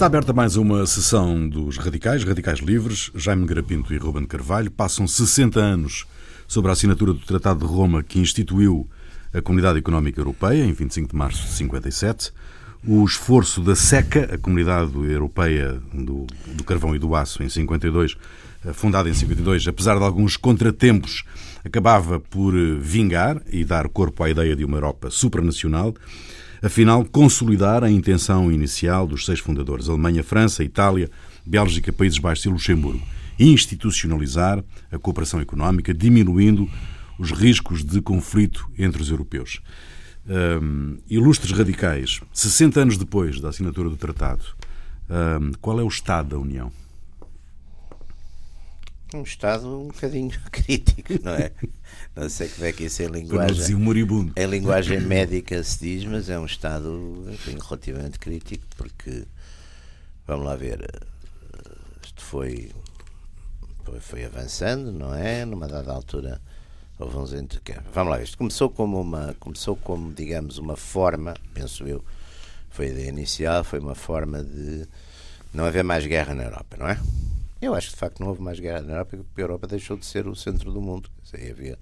Está aberta mais uma sessão dos Radicais, Radicais Livres. Jaime Garapinto e Ruben Carvalho passam 60 anos sobre a assinatura do Tratado de Roma que instituiu a Comunidade Económica Europeia em 25 de março de 57. O esforço da SECA, a Comunidade Europeia do, do Carvão e do Aço, em 52, eh, fundada em 52, apesar de alguns contratempos, acabava por eh, vingar e dar corpo à ideia de uma Europa supranacional afinal consolidar a intenção inicial dos seis fundadores, Alemanha, França, Itália, Bélgica, Países Baixos e Luxemburgo, institucionalizar a cooperação económica, diminuindo os riscos de conflito entre os europeus. Um, ilustres radicais, 60 anos depois da assinatura do tratado, um, qual é o estado da União? Um estado um bocadinho crítico, não é? Não sei como é que isso é em linguagem. moribundo. Em linguagem médica se diz, mas é um estado enfim, relativamente crítico, porque vamos lá ver, isto foi, foi, foi avançando, não é? Numa dada altura houve uns entre... Vamos lá, isto começou como uma, começou como, digamos, uma forma, penso eu, foi a ideia inicial, foi uma forma de não haver mais guerra na Europa, não é? Eu acho que de facto não houve mais guerra na Europa, porque a Europa deixou de ser o centro do mundo. Dizer, havia,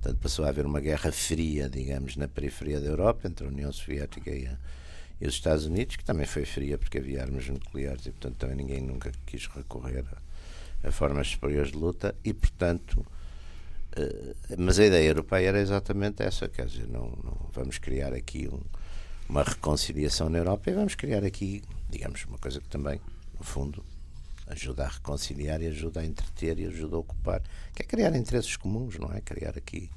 portanto, passou a haver uma guerra fria, digamos, na periferia da Europa, entre a União Soviética e, a, e os Estados Unidos, que também foi fria porque havia armas nucleares e, portanto, também ninguém nunca quis recorrer a, a formas superiores de luta e, portanto. Uh, mas a ideia europeia era exatamente essa, quer dizer, não, não vamos criar aqui um, uma reconciliação na Europa e vamos criar aqui, digamos, uma coisa que também, no fundo, ajuda a reconciliar e ajuda a entreter e ajuda a ocupar, que é criar interesses comuns, não é? Criar aqui.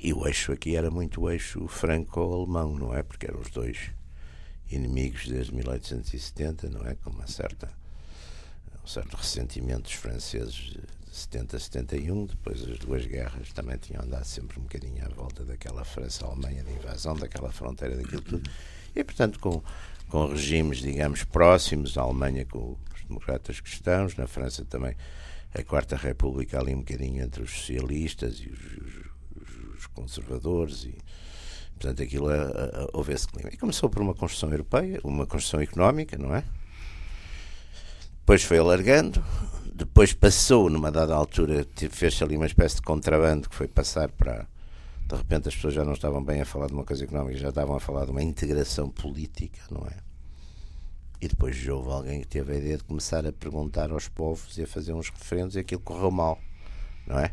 E o eixo aqui era muito o eixo franco-alemão, não é? Porque eram os dois inimigos desde 1870, não é? Com uma certa, um certo ressentimento dos franceses de 70 a 71, depois as duas guerras também tinham andado sempre um bocadinho à volta daquela França-Alemanha de invasão, daquela fronteira, daquilo tudo. E, portanto, com, com regimes, digamos, próximos, a Alemanha com democratas cristãos, na França também a Quarta República ali um bocadinho entre os socialistas e os, os, os conservadores e portanto aquilo a, a, houve esse clima. E começou por uma construção europeia, uma construção económica, não é? Depois foi alargando, depois passou numa dada altura, fez-se ali uma espécie de contrabando que foi passar para de repente as pessoas já não estavam bem a falar de uma coisa económica, já estavam a falar de uma integração política, não é? E depois houve alguém que teve a ideia de começar a perguntar aos povos e a fazer uns referendos e aquilo correu mal, não é?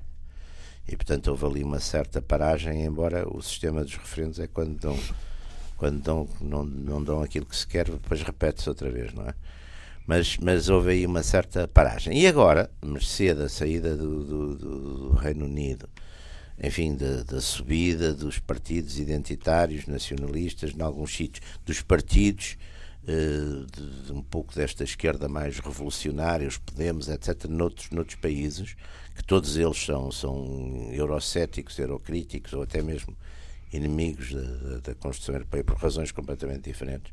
E portanto houve ali uma certa paragem, embora o sistema dos referendos é quando dão, quando dão, não, não dão aquilo que se quer, depois repete-se outra vez, não é? Mas, mas houve aí uma certa paragem. E agora, mercê da saída do, do, do Reino Unido, enfim, da, da, subida dos partidos identitários, nacionalistas, em alguns sítios, dos partidos de, de, um pouco desta esquerda mais revolucionária, os Podemos, etc., noutros, noutros países, que todos eles são, são eurocéticos, eurocríticos ou até mesmo inimigos da, da, Constituição Europeia por razões completamente diferentes.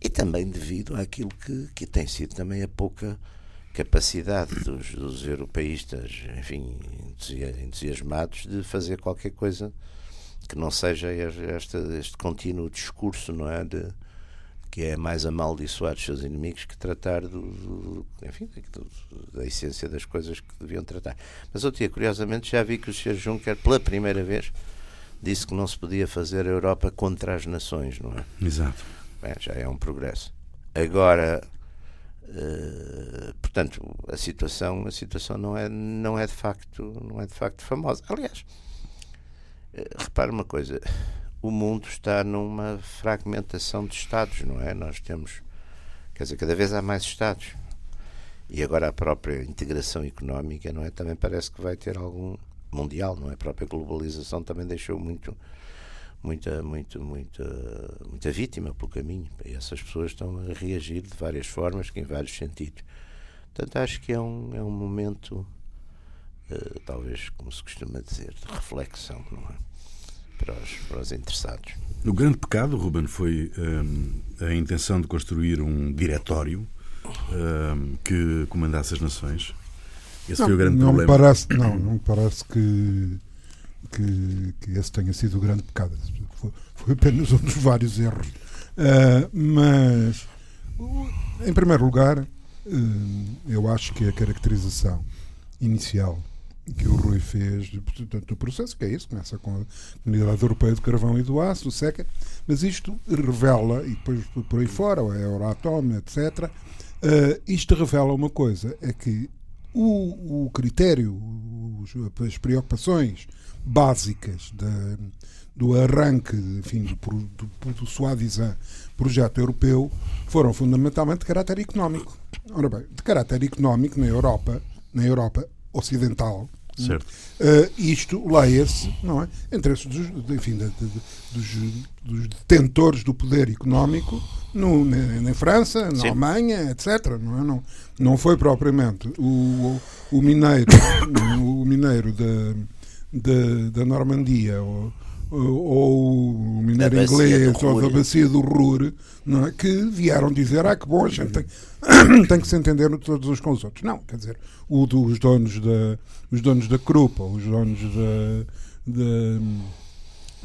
E também devido àquilo que, que tem sido também a pouca capacidade dos, dos europeístas, enfim, entusiasmados de fazer qualquer coisa que não seja este contínuo discurso, não é? De, que é mais amaldiçoar os seus inimigos que tratar do, do enfim, do, da essência das coisas que deviam tratar. Mas tinha, curiosamente, já vi que o Sr. Juncker, pela primeira vez, disse que não se podia fazer a Europa contra as nações, não é? Exato. Bem, já é um progresso. Agora, uh, portanto, a situação, a situação não é, não é de facto, não é de facto famosa. Aliás, uh, repare uma coisa o mundo está numa fragmentação de Estados, não é? Nós temos, quer dizer, cada vez há mais Estados. E agora a própria integração económica, não é? Também parece que vai ter algum mundial, não é? A própria globalização também deixou muito muita muito muita muita vítima pelo caminho e essas pessoas estão a reagir de várias formas que em vários sentidos portanto acho que é um é um momento uh, talvez como se costuma dizer de reflexão não é para os, para os interessados. O grande pecado, Ruben, foi um, a intenção de construir um diretório um, que comandasse as nações. Esse não, foi o grande não problema. Me parece, não, não me parece que, que, que esse tenha sido o grande pecado. Foi, foi apenas um dos vários erros. Uh, mas em primeiro lugar, eu acho que a caracterização inicial que o Rui fez do processo, que é isso, começa com a Comunidade Europeia do Carvão e do Aço, o SECA, mas isto revela, e depois por aí fora, a Euratom, etc., uh, isto revela uma coisa, é que o, o critério, os, as preocupações básicas do arranque enfim, do, do, do projeto europeu foram fundamentalmente de caráter económico. Ora bem, de caráter económico na Europa, na Europa ocidental, Certo. Uh, isto leia-se, não é? Interesses dos, enfim, de, de, dos, dos, detentores do poder económico no, na, na França, na Sim. Alemanha, etc. Não, é? não, não foi propriamente o, o mineiro, o mineiro da, da, da Normandia ou, ou o mineiro inglês ou da bacia do Ruhr não é? que vieram dizer ah que bom a gente tem, tem que se entender todos uns com os outros não quer dizer o dos donos da os donos da Krupa os donos da, da,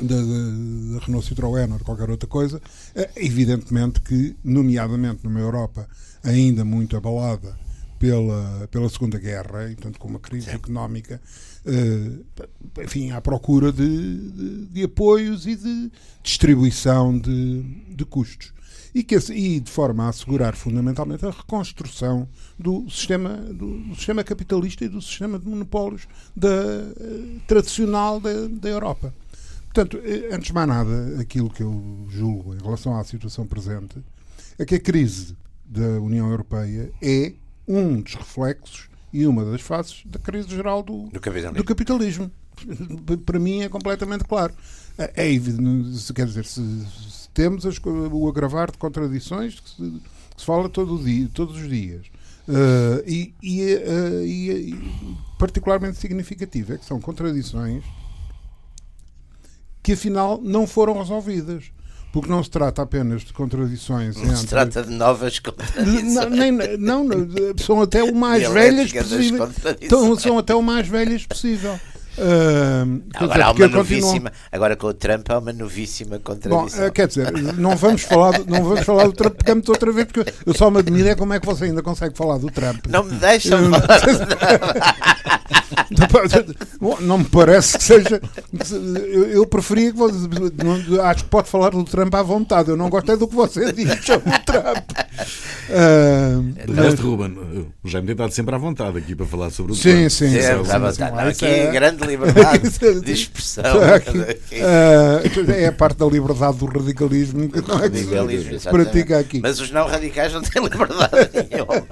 da, da Renault Citroën ou qualquer outra coisa é evidentemente que nomeadamente numa Europa ainda muito abalada pela, pela Segunda Guerra, e portanto com uma crise Sim. económica, enfim, à procura de, de, de, apoios e de distribuição de, de custos. E, que, e de forma a assegurar fundamentalmente a reconstrução do sistema, do, do sistema capitalista e do sistema de monopólios da, uh, tradicional da, da Europa. Portanto, eh, antes de mais nada, aquilo que eu julgo em relação à situação presente é que a crise da União Europeia é um dos reflexos e uma das faces da crise geral do, do capitalismo. Do capitalismo. Para mim é completamente claro. É, é evidente, quer dizer, se, se temos as, o agravar de contradições que se, que se fala todo dia, todos os dias. Uh, e, e, uh, e, e, particularmente significativo é que são contradições que afinal não foram resolvidas porque não se trata apenas de contradições não entre... se trata de novas contradições não, nem, não, são até o mais velhas possível então, são até o mais velhas possível Uh, agora, há uma novíssima, agora com o Trump há uma novíssima contradição. Bom, uh, quer dizer, não vamos falar, do, não vamos falar do Trump pegamos outra vez, porque eu só me admiro é como é que você ainda consegue falar do Trump. Não me deixam falar. não me parece que seja. Eu, eu preferia que você. Acho que pode falar do Trump à vontade. Eu não gosto é do que você diz sobre o Trump. Uh, mas, Ruben, o Jaime tem estado sempre à vontade aqui para falar sobre o sim, Trump. Sim, sim. sim, sim, à vontade. Aqui é grande liberdade de expressão. Uh, é a parte da liberdade do radicalismo que não é que se pratica aqui. Mas os não radicais não têm liberdade nenhuma.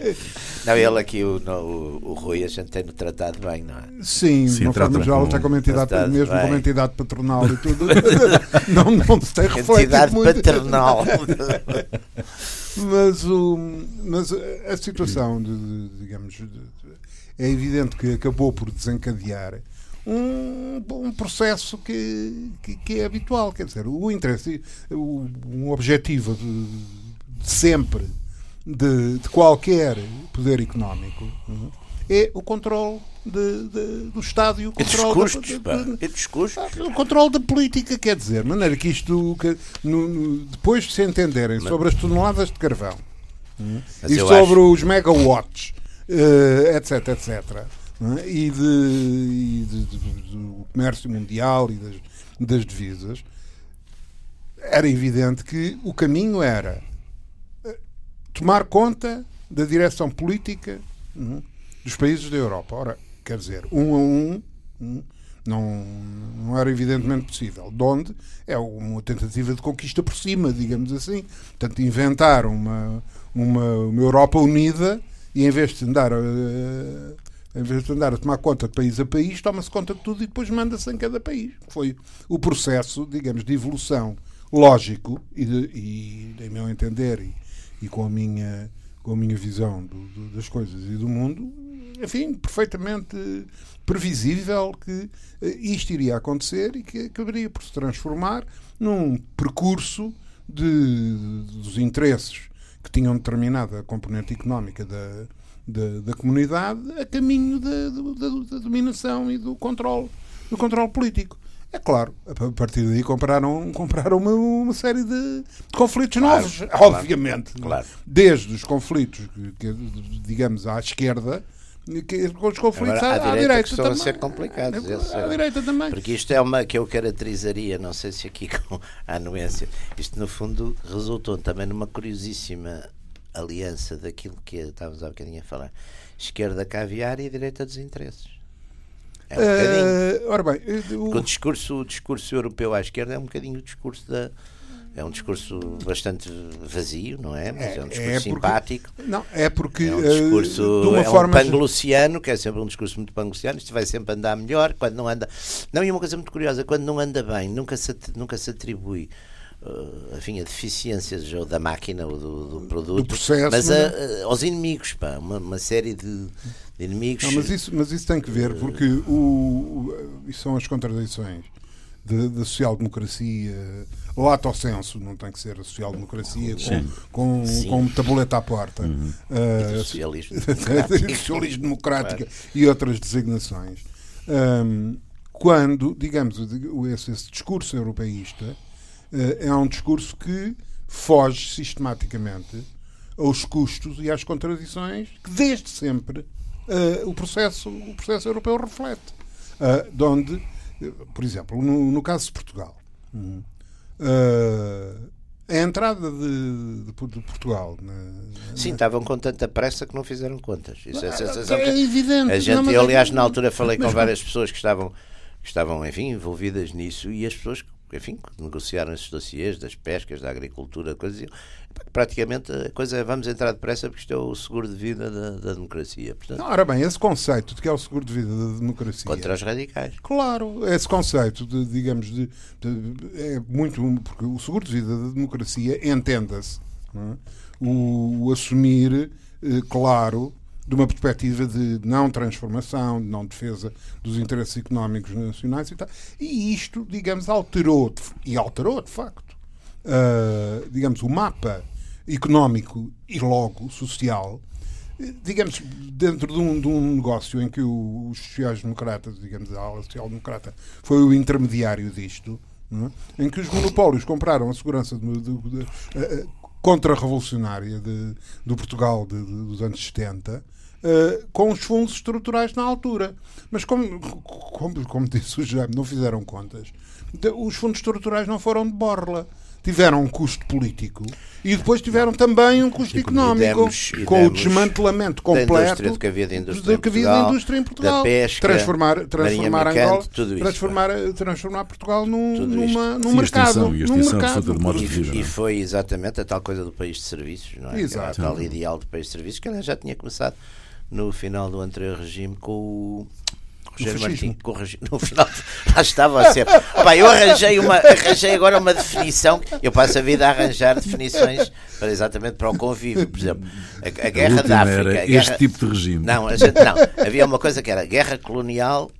não, ele aqui, o, o, o Rui, a gente tem no tratado bem, não é? Sim, Sim de forma geral, está como entidade, mesmo como entidade patronal e tudo. não, não se tem Entidade muito. paternal. mas, o, mas a situação, de, de digamos, de, é evidente que acabou por desencadear um, um processo que, que, que, é habitual. Quer dizer, o interesse, o, um objetivo de, de sempre de, de, qualquer poder económico é o controle de, de, do Estado e o controle e dos custos, da, de, dos custos. o controle da política, quer dizer, de maneira que isto que, no, no, depois de se entenderem Mas, sobre as toneladas de carvão hum, e sobre acho... os megawatts, uh, etc, etc, é? e, e do comércio mundial e das, das divisas, era evidente que o caminho era eh, tomar conta da direção política hum, dos países da Europa. Ora, quer dizer, um a um, não, não era evidentemente possível. De onde é uma tentativa de conquista por cima, digamos assim. Portanto, inventar uma, uma, uma Europa unida e em vez de andar a, em vez de andar a tomar conta de país a país, toma-se conta de tudo e depois manda-se em cada país. Foi o processo, digamos, de evolução lógico e, de, e em meu entender, e, e com a minha com a minha visão do, do, das coisas e do mundo, enfim, perfeitamente previsível que uh, isto iria acontecer e que acabaria por se transformar num percurso de, dos interesses que tinham determinada componente económica da, da, da comunidade a caminho da, da, da, dominação e do controle, do controle político. É claro, a partir daí compraram, compraram uma, uma série de conflitos claro, novos, claro, obviamente. Claro. Desde os conflitos, que, que, digamos, à esquerda, que, com os conflitos Agora, à, à, direita, que também. a ser complicados. À, à direita também. Porque isto é uma que eu caracterizaria, não sei se aqui com a anuência, isto no fundo resultou também numa curiosíssima aliança daquilo que estávamos há bocadinho a falar. Esquerda caviar e direita dos interesses. É um bocadinho. Uh, ora bem, o... o... discurso, o discurso europeu à esquerda é um bocadinho o discurso da. É um discurso bastante vazio, não é? Mas é, é um discurso é porque, simpático. Não, é porque. É um discurso. Uh, de uma é forma um panglossiano, que é sempre um discurso muito panglossiano. Isto vai sempre andar melhor. Quando não anda. Não, e uma coisa muito curiosa: quando não anda bem, nunca se, nunca se atribui uh, enfim, a deficiências ou da máquina ou do, do produto, do processo, mas a, a, aos inimigos, pá, uma, uma série de, de inimigos. Não, mas, isso, mas isso tem que ver, porque o, o, isso são as contradições da social-democracia lato senso, não tem que ser a social-democracia com, com, com tabuleta à porta. Uhum. Uh, e socialismo socialismo democrático claro. e outras designações. Um, quando, digamos, esse, esse discurso europeísta uh, é um discurso que foge sistematicamente aos custos e às contradições que desde sempre uh, o, processo, o processo europeu reflete. Uh, de onde, por exemplo, no, no caso de Portugal, uh, a entrada de, de, de Portugal. Na, Sim, estavam com tanta pressa que não fizeram contas. Isso é, sensação é evidente. A gente, não, eu, aliás, na altura falei com várias pessoas que estavam, que estavam, enfim, envolvidas nisso e as pessoas enfim, negociaram esses dossiês das pescas, da agricultura, coisas. Praticamente a coisa é vamos entrar depressa porque isto é o seguro de vida da, da democracia. Portanto, não, ora bem, esse conceito de que é o seguro de vida da democracia. Contra os radicais. Claro, esse conceito, de, digamos, de, de é muito. Porque o seguro de vida da democracia entenda-se. É? O, o, assumir, eh, claro, de uma perspectiva de não transformação, de não defesa dos interesses económicos nacionais e tal. E isto, digamos, alterou, e alterou de facto, uh, digamos, o mapa económico e logo social, digamos, dentro de um, de um negócio em que os sociais-democratas, digamos, a ala social-democrata foi o intermediário disto, é? em que os monopólios compraram a segurança de, de, de, de contra-revolucionária do Portugal dos anos 70 uh, com os fundos estruturais na altura. Mas, como, como, como disse o Jaime, não fizeram contas, os fundos estruturais não foram de borla tiveram um custo político e depois tiveram também um custo económico demos, com o desmantelamento completo do que havia de indústria, que havia de indústria em Portugal. Pesca, transformar transformar Angola, transformar, transformar Portugal num, numa, num mercado. E, num mercado. De e, e, foi exatamente a tal coisa do país de serviços, não é? Exato. A tal ideal do país de serviços que já tinha começado no final do anterior regime com o Rogério Martins, com o no final lá estava a ser. Opa, eu arranjei, uma, arranjei agora uma definição. Eu passo a vida a arranjar definições para exatamente para o convívio. Por exemplo, a, a guerra da África. Era guerra, este tipo de regime. Não, gente, não, havia uma coisa que era guerra colonial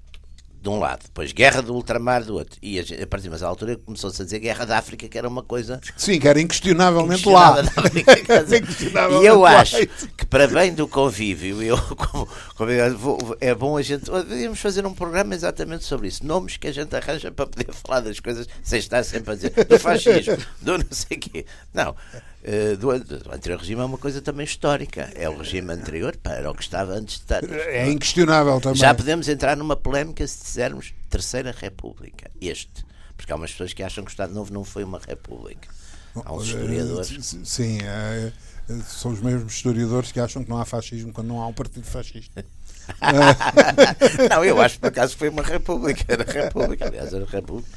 de um lado, depois guerra do ultramar do outro. E a, partir de uma altura começou-se a dizer guerra da África, que era uma coisa. Sim, que era inquestionavelmente lá. e eu acho que, para bem do convívio, eu, como, como é bom a gente. Devíamos fazer um programa exatamente sobre isso. Nomes que a gente arranja para poder falar das coisas sem estar sempre a dizer do fascismo, do não sei o quê. Não. Uh, do, do, anterior regime é uma coisa também histórica. É o regime anterior para o que estava antes de estar. É inquestionável também. Já podemos entrar numa polémica se dissermos Terceira República. Este. Porque há umas pessoas que acham que o Estado Novo não foi uma República. Há uns historiadores. Sim, é, são os mesmos historiadores que acham que não há fascismo quando não há um partido fascista. não, eu acho que por acaso foi uma República. Era República, aliás, era República.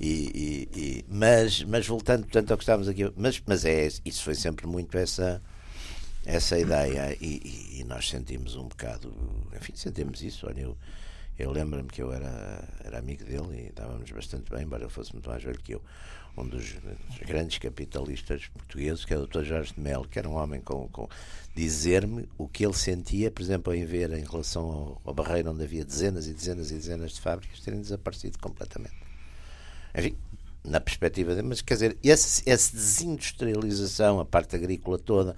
E, e, e, mas, mas voltando portanto, ao que estávamos aqui, mas, mas é, isso foi sempre muito essa, essa ideia e, e, nós sentimos um bocado, enfim, sentimos isso. Olha, eu, eu lembro-me que eu era, era amigo dele e estávamos bastante bem, embora ele fosse muito mais velho que eu. Um dos, dos grandes capitalistas portugueses, que é o Dr. Jorge de Melo, que era um homem com, com dizer-me o que ele sentia, por exemplo, em ver em relação ao, ao Barreiro, onde havia dezenas e dezenas e dezenas de fábricas terem desaparecido completamente enfim, na perspectiva de, mas quer dizer, essa, essa desindustrialização, a parte agrícola toda,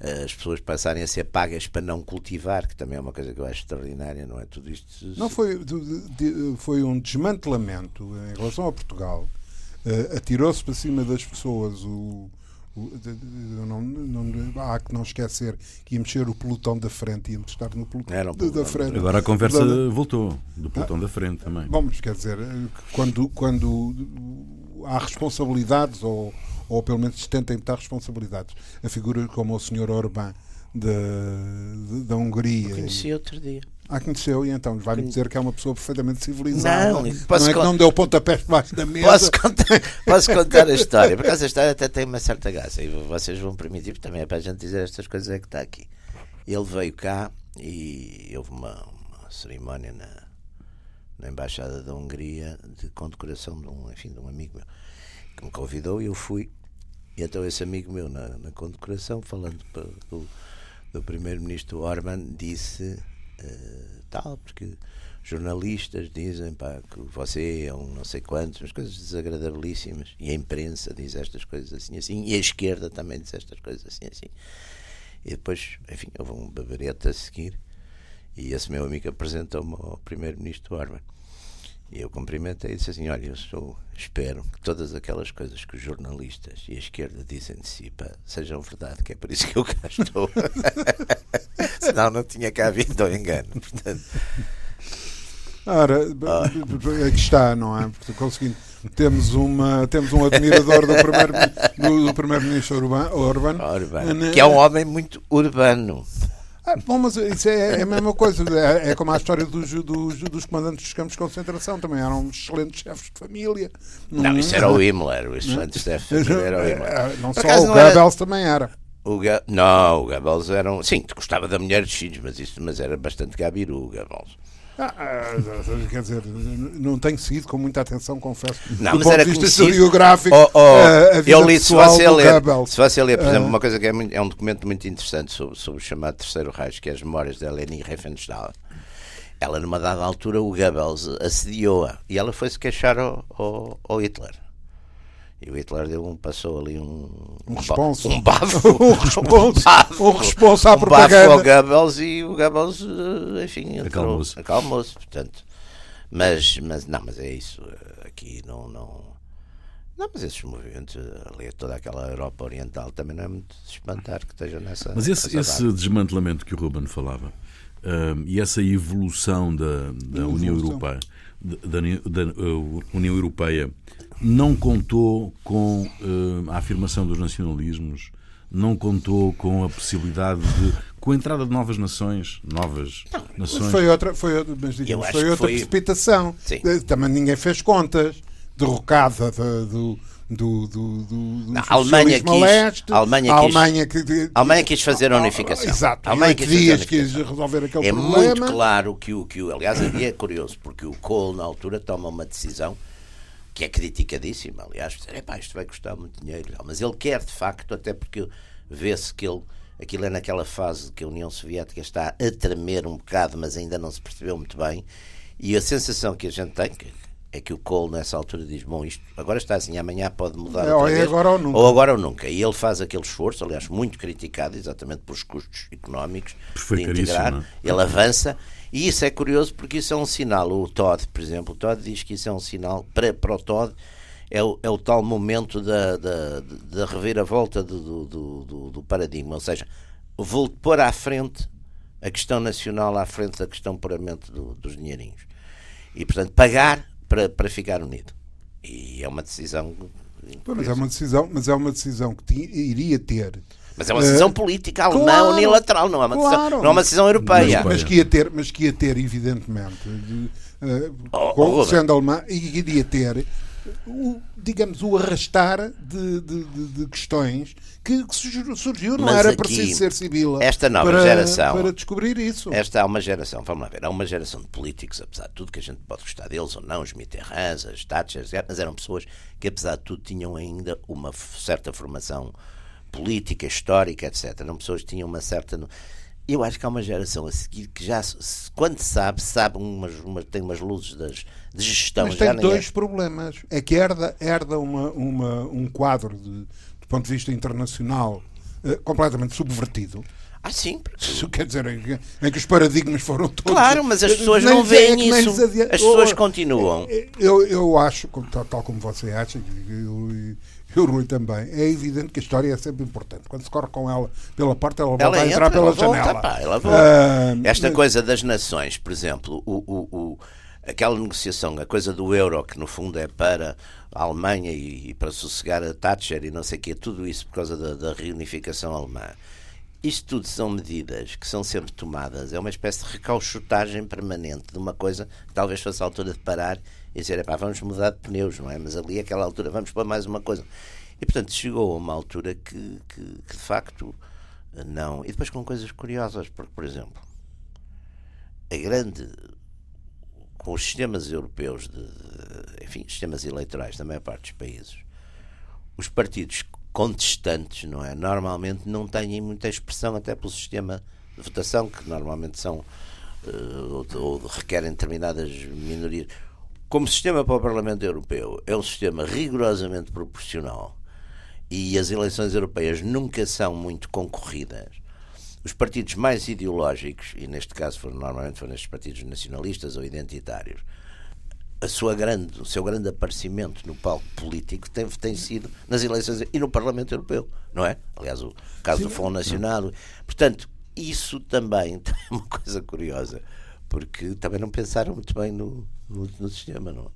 as pessoas passarem a ser pagas para não cultivar, que também é uma coisa que eu acho extraordinária, não é? Tudo isto. Não foi, foi um desmantelamento em relação a Portugal. Uh, Atirou-se para cima das pessoas o, não, não, há que não esquecer que ia mexer o pelotão da frente, ia estar no pelotão Era um da frente. Agora a conversa da... voltou do pelotão ah, da frente também. Bom, quer dizer, quando, quando há responsabilidades, ou, ou pelo menos tentem evitar responsabilidades, a figura como o Sr. Orbán da, da Hungria. Conheci outro dia. Ah, conheceu, e então vai-me dizer que é uma pessoa perfeitamente civilizada. Não, posso não é que não deu pontapés debaixo da mesa. Posso contar, posso contar a história, porque essa história até tem uma certa graça e vocês vão permitir, porque também é para a gente dizer estas coisas é que está aqui. Ele veio cá e houve uma, uma cerimónia na, na Embaixada da Hungria de condecoração de um, enfim, de um amigo meu que me convidou e eu fui. E então esse amigo meu na, na condecoração, falando do, do primeiro-ministro Orban, disse uh, tal, porque jornalistas dizem pá, que você é um não sei quantos, umas coisas desagradabilíssimas, e a imprensa diz estas coisas assim assim, e a esquerda também diz estas coisas assim assim. E depois, enfim, houve um babarete a seguir, e esse meu amigo apresentou-me ao primeiro-ministro Orban. E eu cumprimentei e disse assim: Olha, eu sou, espero que todas aquelas coisas que os jornalistas e a esquerda dizem de si pá, sejam verdade, que é por isso que eu cá estou. Senão não tinha cá vindo ao engano. Portanto. Ora, aqui está, não é? Conseguindo. Temos, uma, temos um admirador do primeiro-ministro primeiro Orban, Orban, que é um homem muito urbano. Ah, bom, mas isso é, é, a mesma coisa. É, é como a história dos, dos, dos, comandantes dos campos de concentração. Também eram excelentes chefes de família. Não, não isso era o Himmler. O excelente chefe de família era o Himmler. É, não Por só, o Goebbels também era. O Ga... Não, o Goebbels era um... Sim, gostava da mulher de filhos, mas, isso, mas era bastante gabiru, o Goebbels. Ah, ah, quer dizer, não tenho seguido com muita atenção, confesso. Não, do mas era vista historiográfico. Oh, oh, uh, eu li, se você, ler, se você ler, por exemplo, uh, uma coisa que é, muito, é, um documento muito interessante sobre, sobre o chamado Terceiro Reich, que é as memórias da Leni Riefenstahl. Ela, numa dada altura, o Goebbels assediou-a e ela foi se queixar ao, ao, ao Hitler. E o Hitler deu um, passou ali um. Um responso. Um bafo. um responso. Um responso à um propaganda. bafo ao Goebbels e o Goebbels, eh, enfim, acalmou-se. Acalmou-se, portanto. Mas, mas, não, mas é isso. Eh, aqui não. não não, mas esses movimentos, ali toda aquela Europa Oriental, também não é muito de espantar que estejam nessa. Mas esse, esse desmantelamento que o Ruben falava um, e essa evolução da, da União Europeia, da, da, da uh, União Europeia não contou com uh, a afirmação dos nacionalismos, não contou com a possibilidade de com a entrada de novas nações, novas não, nações. Foi outra, foi, mas digamos, foi outra foi... precipitação. Sim. Também ninguém fez contas. Derrocada do, do, do, do, não, a Alemanha quis, leste, a Alemanha, a Alemanha, quis, que, a Alemanha quis fazer a unificação. Exato, a Alemanha quis, dias quis resolver aquele é problema. É muito claro que o, que o. Aliás, é curioso, porque o Kohl, na altura, toma uma decisão que é criticadíssima, aliás, dizer, isto vai custar muito dinheiro, mas ele quer de facto, até porque vê-se que ele, aquilo é naquela fase que a União Soviética está a tremer um bocado, mas ainda não se percebeu muito bem, e a sensação que a gente tem, que, é que o Cole nessa altura diz, bom, isto agora está assim, amanhã pode mudar é, ou, é agora ou, nunca. ou agora ou nunca. E ele faz aquele esforço, aliás, muito criticado, exatamente pelos custos económicos de integrar, ele avança e isso é curioso porque isso é um sinal. O Todd, por exemplo, o Todd diz que isso é um sinal para, para o Todd. É o, é o tal momento da, da, da reviravolta do, do, do, do paradigma, ou seja, vou pôr à frente a questão nacional à frente da questão puramente do, dos dinheirinhos. E, portanto, pagar para, para ficar unido. E é uma decisão. Mas é uma decisão, mas é uma decisão que iria ter mas é uma decisão uh, política alemã claro, unilateral, não é, uma decisão, claro. não é uma decisão europeia. Mas, mas, que ia ter, mas que ia ter, evidentemente, uh, oh, sendo alemã, iria ter o, digamos, o arrastar de, de, de, questões que, que, surgiu, não Mas era preciso ser civil esta nova para, geração, para descobrir isso. Esta é uma geração, vamos lá ver, é uma geração de políticos, apesar de tudo que a gente pode gostar deles ou não, os Mitterrands, as Thatchers, mas eram pessoas que, apesar de tudo, tinham ainda uma certa formação política, histórica, etc. Eram pessoas que tinham uma certa. Eu acho que há uma geração a seguir que já, quando sabe, sabe umas, umas, tem umas luzes das, de gestão. Mas tem dois é... problemas. É que herda, herda uma, uma, um quadro de, do ponto de vista internacional uh, completamente subvertido. Ah, sim. Isso quer dizer em, em, que os paradigmas foram todos. Claro, mas as pessoas não veem é isso. As pessoas continuam. Eu, eu acho, tal, tal como você acha, eu, eu, o Rui também, é evidente que a história é sempre importante. Quando se corre com ela pela porta, ela, ela volta a entrar pela janela. Pá, ela uh, Esta mas... coisa das nações, por exemplo, o, o, o, aquela negociação, a coisa do euro, que no fundo é para a Alemanha e, e para sossegar a Thatcher e não sei o quê, tudo isso por causa da, da reunificação alemã. Isto tudo são medidas que são sempre tomadas, é uma espécie de recauchutagem permanente de uma coisa que talvez fosse a altura de parar e dizer, pá, vamos mudar de pneus, não é? Mas ali, aquela altura, vamos para mais uma coisa. E portanto chegou a uma altura que, que, que de facto não. E depois com coisas curiosas, porque, por exemplo, a grande. Os sistemas europeus, de, de enfim, sistemas eleitorais da maior parte dos países, os partidos contestantes, não é? Normalmente não têm muita expressão, até pelo sistema de votação, que normalmente são uh, ou, ou, requerem determinadas minorias. Como sistema para o Parlamento Europeu, é um sistema rigorosamente proporcional e as eleições europeias nunca são muito concorridas. Os partidos mais ideológicos, e neste caso foram, normalmente foram estes partidos nacionalistas ou identitários, a sua grande, o seu grande aparecimento no palco político tem, tem sido nas eleições e no Parlamento Europeu, não é? Aliás, o caso Sim. do Fundo Nacional. Portanto, isso também é uma coisa curiosa, porque também não pensaram muito bem no, no, no sistema, não é?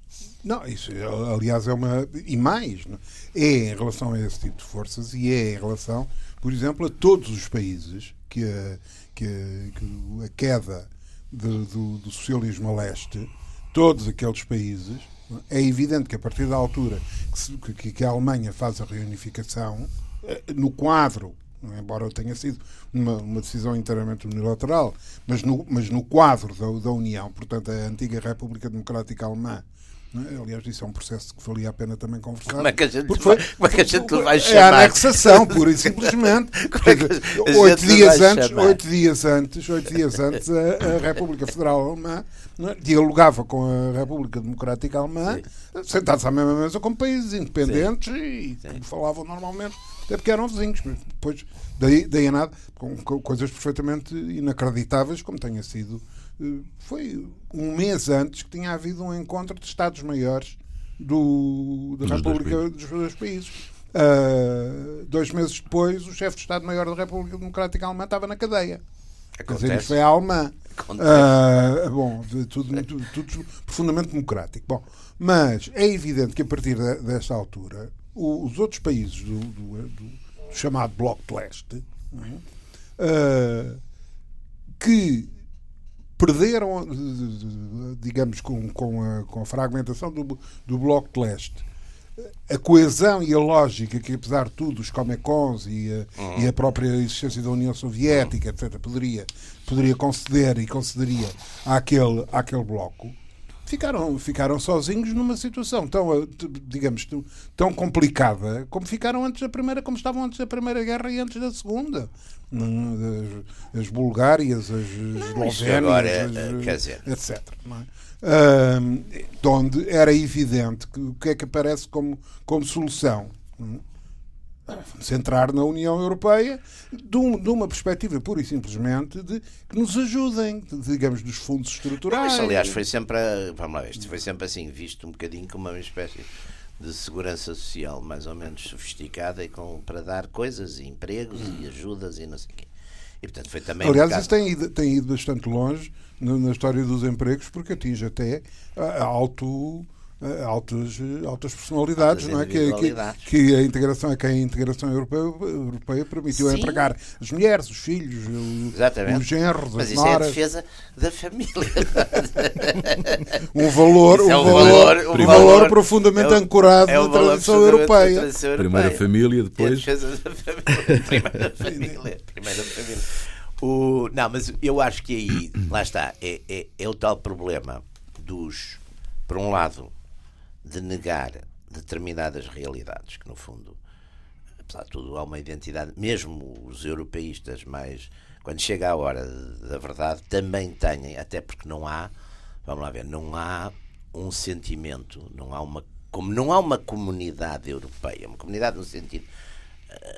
Não, isso, aliás, é uma. E mais, não? é em relação a esse tipo de forças e é em relação, por exemplo, a todos os países que a, que a, que a queda de, do, do socialismo a leste todos aqueles países, é evidente que a partir da altura que, que a Alemanha faz a reunificação, eh, no quadro, embora tenha sido uma, uma decisão inteiramente unilateral, mas no, mas no quadro da, da União, portanto, a antiga República Democrática Alemã é? Aliás, isso é um processo que valia a pena também conversar. Como é que a gente, foi, como é que a gente vai chamar? É a anexação, pura e simplesmente. É oito, dias antes, oito dias antes, oito dias antes, a, a República Federal Alemã é? dialogava com a República Democrática Alemã, sentados à mesma mesa como países independentes Sim. e Sim. falavam normalmente, até porque eram vizinhos. Mas depois, daí, daí a nada, com coisas perfeitamente inacreditáveis, como tenha sido foi um mês antes que tinha havido um encontro de Estados-Maiores do, da República dos dois países. Uh, dois meses depois, o chefe de Estado-Maior da República Democrática Alemã estava na cadeia. Acontece. Quer dizer, foi a alemã. Uh, bom, tudo, tudo, tudo, profundamente democrático. Bom, mas é evidente que a partir de, desta altura, o, os outros países do, do, do, chamado Bloco de Leste, uh, que perderam, digamos, com, com, a, com a fragmentação do, do Bloco de Leste, a coesão e a lógica que, apesar de tudo, os Comecons e a, uhum. e a própria existência da União Soviética, etc., poderia, poderia conceder e concederia àquele, àquele bloco, ficaram, ficaram sozinhos numa situação tão, digamos, tão complicada como ficaram antes da primeira, como estavam antes da Primeira Guerra e antes da Segunda. As, as Bulgárias, as Eslovénias, etc. Uh, onde era evidente que o que é que aparece como, como solução? Centrar na União Europeia de, um, de, uma perspectiva pura e simplesmente de que nos ajudem, digamos, dos fundos estruturais. Mas, aliás, foi sempre, vamos lá, isto foi sempre assim, visto um bocadinho como uma espécie de segurança social mais ou menos sofisticada e com, para dar coisas e empregos e ajudas e não sei o quê. E, portanto, foi também Aliás, um isso tem ido, tem ido bastante longe na, na história dos empregos, porque atinge até alto altas, altas personalidades, não é? Que, que, que, a integração é que a integração europeia, europeia permitiu Sim. empregar as mulheres, os filhos, Exatamente. os genros, Mas as isso noras. é a defesa da família. um valor, um, é um valor, valor, um valor profundamente é ancorado é na tradição europeia. tradição europeia. Primeira família, depois. É primeira família. Primeira família. O, não, mas eu acho que aí, lá está, é, é, é o tal problema dos, por um lado, de negar determinadas realidades, que no fundo, apesar de tudo, há uma identidade, mesmo os europeístas mais. Quando chega a hora da verdade, também têm, até porque não há, vamos lá ver, não há um sentimento, não há uma. Como não há uma comunidade europeia, uma comunidade no sentido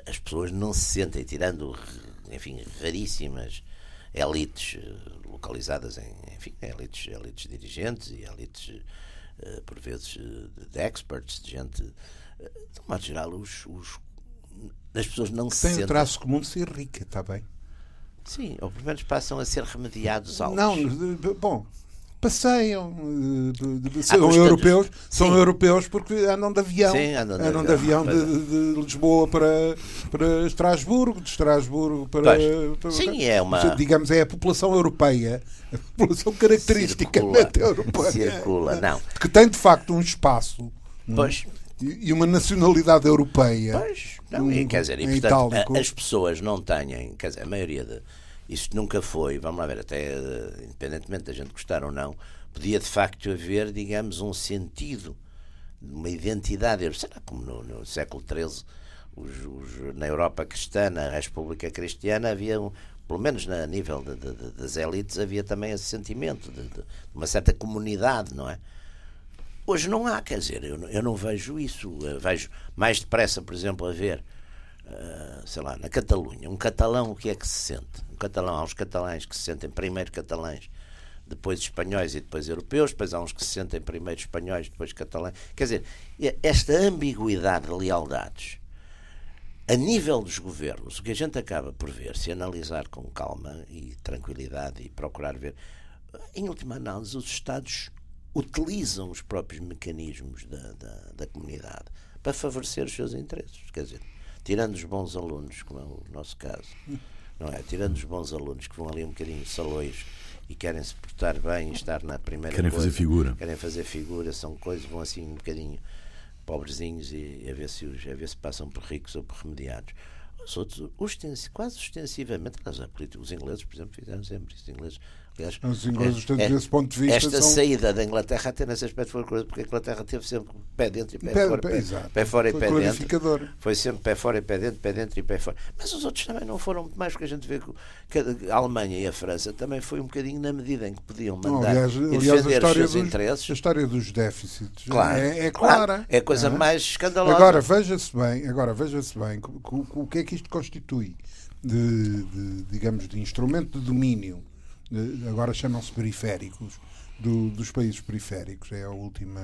as pessoas não se sentem, tirando, enfim, raríssimas elites localizadas em, enfim, elites, elites dirigentes e elites, por vezes, de experts, de gente. De modo geral, os, os, as pessoas não que se tem sentem. o traço comum de ser rica, está bem? Sim, ou pelo menos passam a ser remediados altos. Não, bom, passeiam, eh, são custa europeus, dos- são Sim. europeus porque andam de avião, Sim, andam de de avião, de, de Lisboa para, para Estrasburgo, de Estrasburgo para, para- Sim, é uma- digamos é a população europeia, a população caracteristicamente europeia, Circula, não. que tem de facto um espaço é? Pois, e uma nacionalidade europeia. pois, não, Um- quer dizer, e, portanto, as pessoas não têm, quer dizer, a maioria de. Isto nunca foi, vamos lá ver, até eh, independentemente da gente gostar ou não, podia de facto haver, digamos, um sentido, uma identidade, será como no, no século XIII, os, os- na Europa cristã, na República Cristiana, havia, pelo menos na nível de- de- das elites, havia também esse sentimento de, de uma certa comunidade, não é? Hoje não há, quer dizer, eu, eu não vejo isso. Eu vejo mais depressa, por exemplo, a ah, sei lá, na Catalunha, um catalão, o que é que se sente? Um catalão, há uns catalães que se sentem primeiro catalães, depois espanhóis e depois europeus, depois há uns que se sentem primeiro espanhóis, depois catalães. Quer dizer, esta ambiguidade de lealdades a nível dos governos, o que a gente acaba por ver, se analisar com calma e tranquilidade e procurar ver, em última análise, os Estados utilizam os próprios mecanismos da, da, da comunidade para favorecer os seus interesses. Quer dizer, tirando os bons alunos, como é o nosso caso, não é? Tirando os bons alunos que vão ali um bocadinho salões e querem se portar bem estar na primeira Querem fazer coisa, figura. querem fazer figura, são coisas, vão assim um bocadinho pobrezinhos e a ver se, os, a ver se passam por ricos ou por remediados. Os outros, quase ostensivamente, aliás, os ingleses, por exemplo, fizeram sempre isso. Os ingleses, Os ingleses, é- portanto, é- desse ponto de vista, esta são- saída da Inglaterra até nesse aspecto foi coisa, porque a Inglaterra teve sempre pé dentro e pé, Pé- fora, pé- exato. pé fora e Foi pé dentro. Foi sempre pé fora e pé dentro, pé dentro e pé fora. Mas os outros também não foram muito mais, porque a gente vê que a Alemanha e a França também foi um bocadinho na medida em que podiam Não, mandar aliás, e aliás, a defender os seus dos, interesses. a história dos déficits Claro, é, é claro. clara. É a coisa não mais escandalosa. Agora, veja-se bem, agora, veja-se bem, o que é que isto constitui de, de, digamos, de instrumento de domínio, agora chamam-se periféricos, do- dos países periféricos, é a última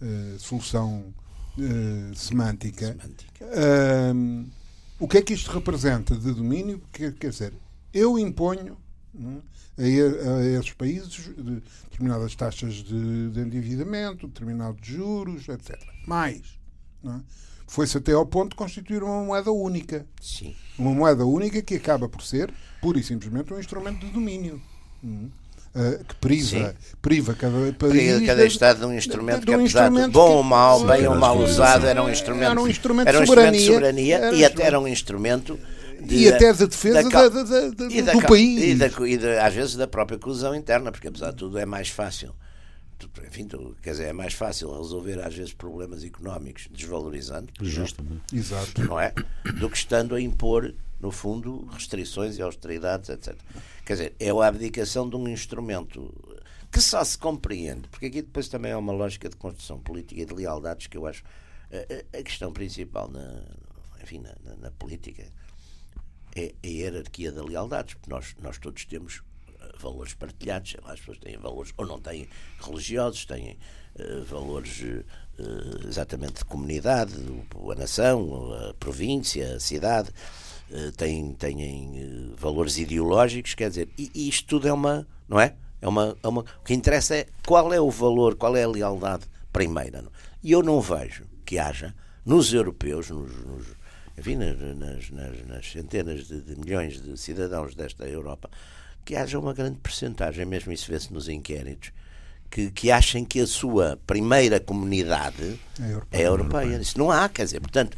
eh, solução eh, semântica. Semântica. O que é que isto representa de domínio? Quer, quer dizer, eu imponho é, a, a esses países de- determinadas taxas de, de endividamento, determinados juros, etc. Mais. é? Foi-se até ao ponto de constituir uma moeda única. Sim. Uma moeda única que acaba por ser, pura e simplesmente, um instrumento de domínio. Hum. Ah, que priva, priva cada país. Cada, de- Estado de um instrumento de que, um apesar de instrumento bom que- ou mau, Sim, bem ou mal usado, era um instrumento, Era um instrumento era um de instrumento de soberania, soberania era e até era um instrumento de- E até de defesa da- da- da- do país. E, e às vezes da própria coesão interna, porque apesar de tudo é mais fácil. Enfim, tu- quer dizer, é mais fácil resolver às vezes problemas económicos desvalorizando, exemplo, Justamente. Exato. não é? Do que estando a impor, no fundo, restrições e austeridades, etc. Quer dizer, é a abdicação de um instrumento que só se compreende, porque aqui depois também é uma lógica de construção política e de lealdades que eu acho a, a- questão principal na, enfim, na, na- na política é a hierarquia da lealdades, porque nós, nós todos temos valores partilhados, as pessoas têm valores, ou não têm religiosos, têm eh, valores eh, exatamente de comunidade, a nação, a província, a cidade, eh, têm, têm valores ideológicos, quer dizer, e, e isto tudo é uma, não é? É uma, é uma, o que interessa é qual é o valor, qual é a lealdade primeira. não? E eu não vejo que haja nos europeus, nos, nos, enfim, nas, nas- nas centenas de, de milhões de cidadãos desta Europa, que haja uma grande percentagem, mesmo isso vê-se nos inquéritos, que, que achem que a sua primeira comunidade É europeia. é europeia. Isso não há, quer dizer, portanto,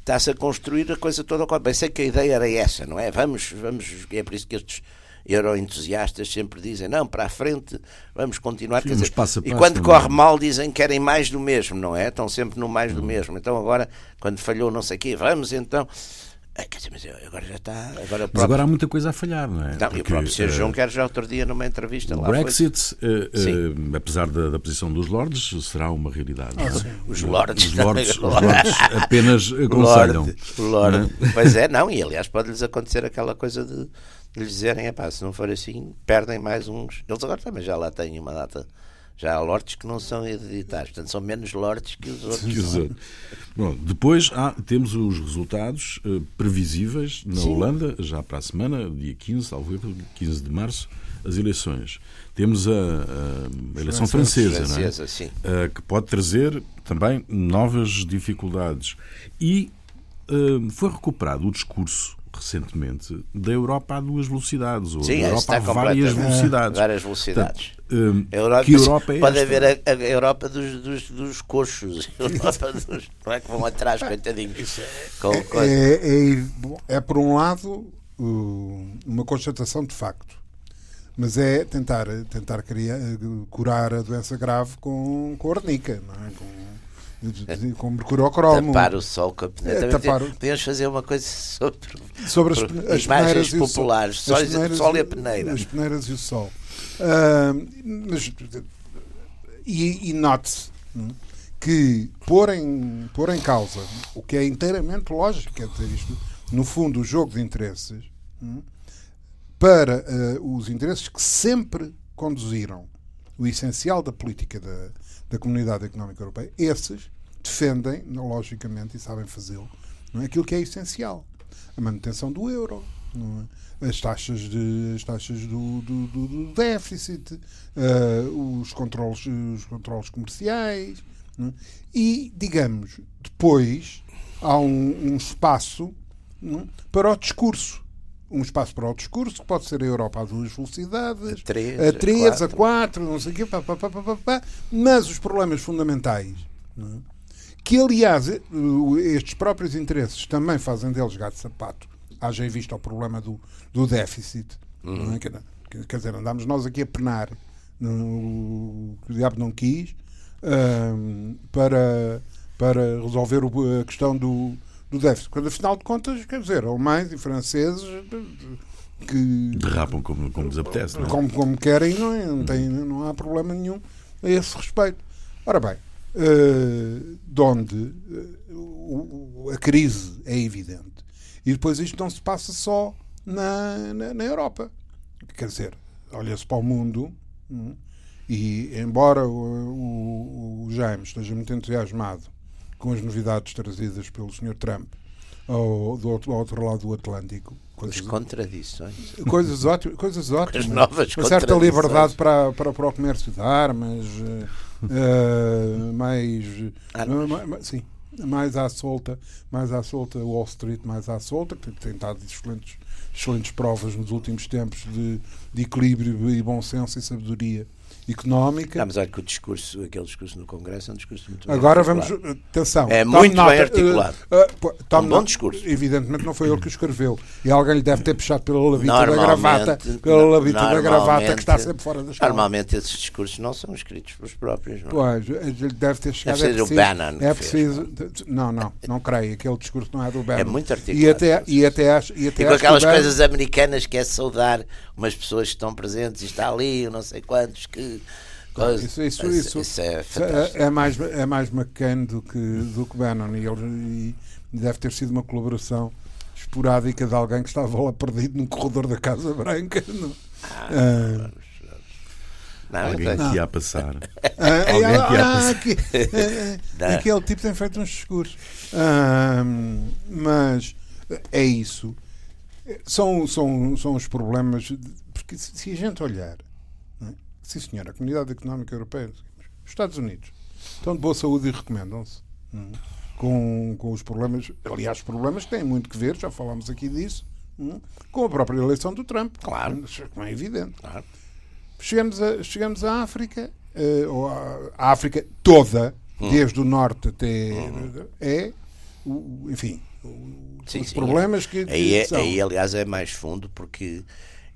está-se a construir a coisa toda qual. Pensei que a ideia era essa, não é? Vamos, vamos, é por isso que estes euroentusiastas sempre dizem, não, para a frente, vamos continuar. Sim, quer dizer, passo a e passo quando também. corre mal dizem que querem mais do mesmo, não é? Estão sempre no mais do mesmo. Então agora, quando falhou não sei o quê, vamos então. É, quer dizer, mas agora já está. Agora, próprio... mas agora há muita coisa a falhar, não é? Não, Porque, e o próprio Sr. Uh, Juncker já outro dia numa entrevista o lá. Brexit, foi... uh, uh, apesar da, da, posição dos Lords, será uma realidade. Ah, os Lords, os Lords, os Lords apenas aconselham. Lord, Lord. É? Pois é, não, e aliás pode-lhes acontecer aquela coisa de, de lhes dizerem: se não for assim, perdem mais uns. Eles agora também já lá têm uma data já há lortes que não são hereditários, portanto são menos lortes que os outros. Que os outros. Bom, depois há, temos os resultados uh, previsíveis na sim. Holanda, já para a semana, dia 15, salvo 15 de março, as eleições. Temos a, a eleição francesa, francesa é? uh, que pode trazer também novas dificuldades. E uh, foi recuperado o discurso recentemente da Europa a duas velocidades, ou Sim, da Europa a várias velocidades. Várias velocidades. Portanto, hum, a Europa, que Europa é pode esta? haver a, a, Europa dos, dos, dos coxos, a Europa dos, não é que vão atrás, coitadinhos. É, é, é, é, por um lado, uma constatação de facto, mas é tentar, tentar criar, curar a doença grave com, com arnica, não é? Com, com mercurocromo. Tapar o sol com a peneira. É, tapar... Podíamos fazer uma coisa sobre, sobre as, as imagens populares, sol, peneiras, sol e a peneira. As peneiras e o sol. Uh, mas, e, e note-se hum, que pôr em, pôr em causa o que é inteiramente lógico, quer dizer, isto, no fundo, o jogo de interesses, hum, para uh, os interesses que sempre conduziram o essencial da política da, da Comunidade Económica Europeia, esses defendem, logicamente, e sabem fazê-lo, não é aquilo que é essencial. A manutenção do euro, é? as taxas, de, as taxas do, do, do, do déficit, uh, os, controles, os controles comerciais. É? E, digamos, depois há um, um espaço é? para o discurso um espaço para o discurso, que pode ser a Europa a duas velocidades, a três, a, três, a, quatro. a quatro, não sei o quê, pá, pá, pá, pá, pá, mas os problemas fundamentais, é? que aliás eh, estes próprios interesses também fazem deles gato de sapato, haja em vista o problema do, do déficit, uhum. é? quer, dizer, andamos nós aqui a penar, no, que o diabo não quis, um, para, para resolver a questão do do déficit. Quando, afinal de contas, quer dizer, alemães e franceses que. Derrapam como, como lhes apetece, não é? Como, como querem, não, é? não, tem, não há problema nenhum a esse respeito. Ora bem, uh, de onde uh, a crise é evidente. E depois isto não se passa só na, na, na Europa. Quer dizer, olha-se para o mundo. Hum, e embora o, o, o James esteja muito entusiasmado com as novidades trazidas pelo Sr. Trump ao, do outro, ao outro lado do Atlântico. Coisas, as contradições. Coisas ótimas. Coisas ótimas novas uma certa liberdade para, para, para o comércio de armas, uh, mais, uh, mais, sim, mais à solta, mais à solta Wall Street, mais à solta, que tem dado excelentes, excelentes provas nos últimos tempos de, de equilíbrio e bom senso e sabedoria económica. Não, mas olha que o discurso, aquele discurso no Congresso é um discurso muito bem Agora vamos, atenção. É muito nota, bem articulado. Uh, uh, um bom discurso. Evidentemente não foi ele que o escreveu. E alguém lhe deve ter puxado pela labita da gravata, pela labita da gravata que está sempre fora da escola. Normalmente esses discursos não são escritos pelos próprios. Não? É? Pois, ele deve ter chegado. Deve ser é preciso, o Bannon. É preciso. Fez. Não, não, não creio. Aquele discurso não é do Bannon. É muito articulado. E até, e até acho, e até e com aquelas coisas americanas que é saudar umas pessoas que estão presentes e está ali, não sei quantos que isso, isso, isso, isso é, é, é, mais, é mais McCain do que, do que Bannon e, ele, e deve ter sido uma colaboração esporádica de alguém que estava lá perdido num corredor da Casa Branca. Não? Ah, ah, não, alguém que ia passar. Ah, alguém que ia passar. Aqui, aquele tipo tem feito uns discursos. Ah, mas é isso. São, são, são os problemas. Porque se a gente olhar Sim, senhor, a Comunidade Económica Europeia, os Estados Unidos, estão de boa saúde e recomendam-se. Hum, com, com os problemas, aliás, problemas que têm muito que ver, já falámos aqui disso, hum, com a própria eleição do Trump. Claro. Como é evidente. Claro. Chegamos, a, chegamos à África, uh, ou à, à, África toda, hum. desde o norte até. Hum. É, o, enfim, sim, os sim, problemas que. Aí, é, aí, aliás, é mais fundo porque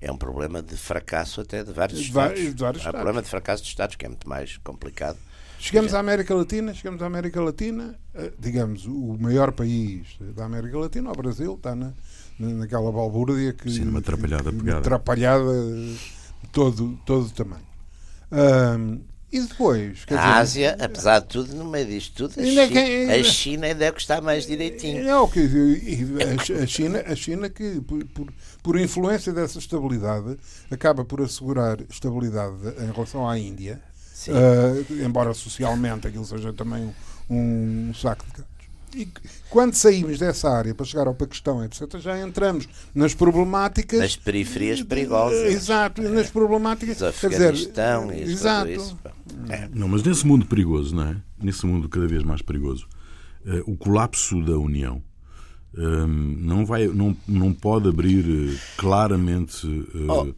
é um problema de fracasso até de vários de Estados. Vários, vários é um problema de fracasso de Estados que é muito mais complicado Chegamos à América Latina, chegamos à América Latina, eh, digamos, o maior país da América Latina, o Brasil, está na, naquela balbúrdia que. Sim, numa atrapalhada que, pegada. Atrapalhada de todo, todo o tamanho. Um, e depois. a Ásia, apesar de tudo, no meio disto tudo, a, China, quem... a China ainda é que está mais direitinho. Não, que, a, China, a China que, por, por, por influência dessa estabilidade, acaba por assegurar estabilidade em relação à Índia, uh, embora socialmente aquilo seja também um, um saco de e quando saímos dessa área para chegar ao Paquistão, etc., já entramos nas problemáticas. Nas periferias perigosas. Exato, é. nas problemáticas. Afeganistão dizer, e exato. isso. É. Não, mas nesse mundo perigoso, não é? Nesse mundo cada vez mais perigoso, uh, o colapso da União. Ehm, não, vai, não, não pode abrir eh, claramente uh, oh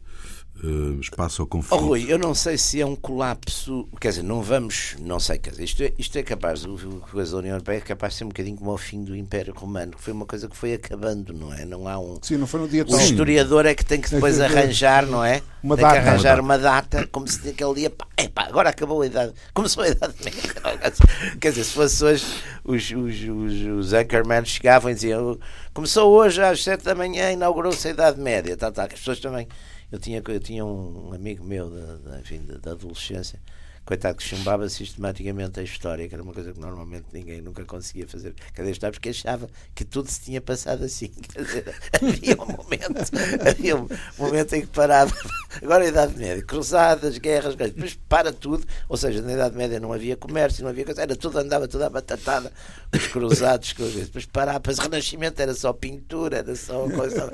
uh, espaço ao conflito. Oh, Rui, eu não sei se é um colapso, quer dizer, não vamos, não sei, quer dizer, isto é, isto é capaz, o coisa da União Europeia é capaz de ser um bocadinho como ao fim do Império Romano, que foi uma coisa que foi acabando, não é? Não há um. Sim, não foi no dia O historiador é que tem que depois é que, arranjar, não é? Uma tem data. que arranjar uma data, como se aquele dia, pá, epá, agora acabou a idade, começou a idade média. Quer dizer, se fosse hoje, os, os, os, os anchormen chegavam e diziam começou hoje às 7 da manhã, inaugurou-se a Idade Média, tá, tá, as pessoas também eu tinha, eu tinha um amigo meu da, enfim, da, adolescência, coitado, que chumbava sistematicamente a história, que era uma coisa que normalmente ninguém nunca conseguia fazer. Cada vez porque achava que tudo se tinha passado assim. Havia um momento, havia um momento em que parava. Agora a Idade Média, cruzadas, guerras, depois para tudo. Ou seja, na Idade Média não havia comércio, não havia coisa, era tudo, andava tudo à batatada, os cruzados, coisas. Depois parava, depois o Renascimento era só pintura, era só coisa.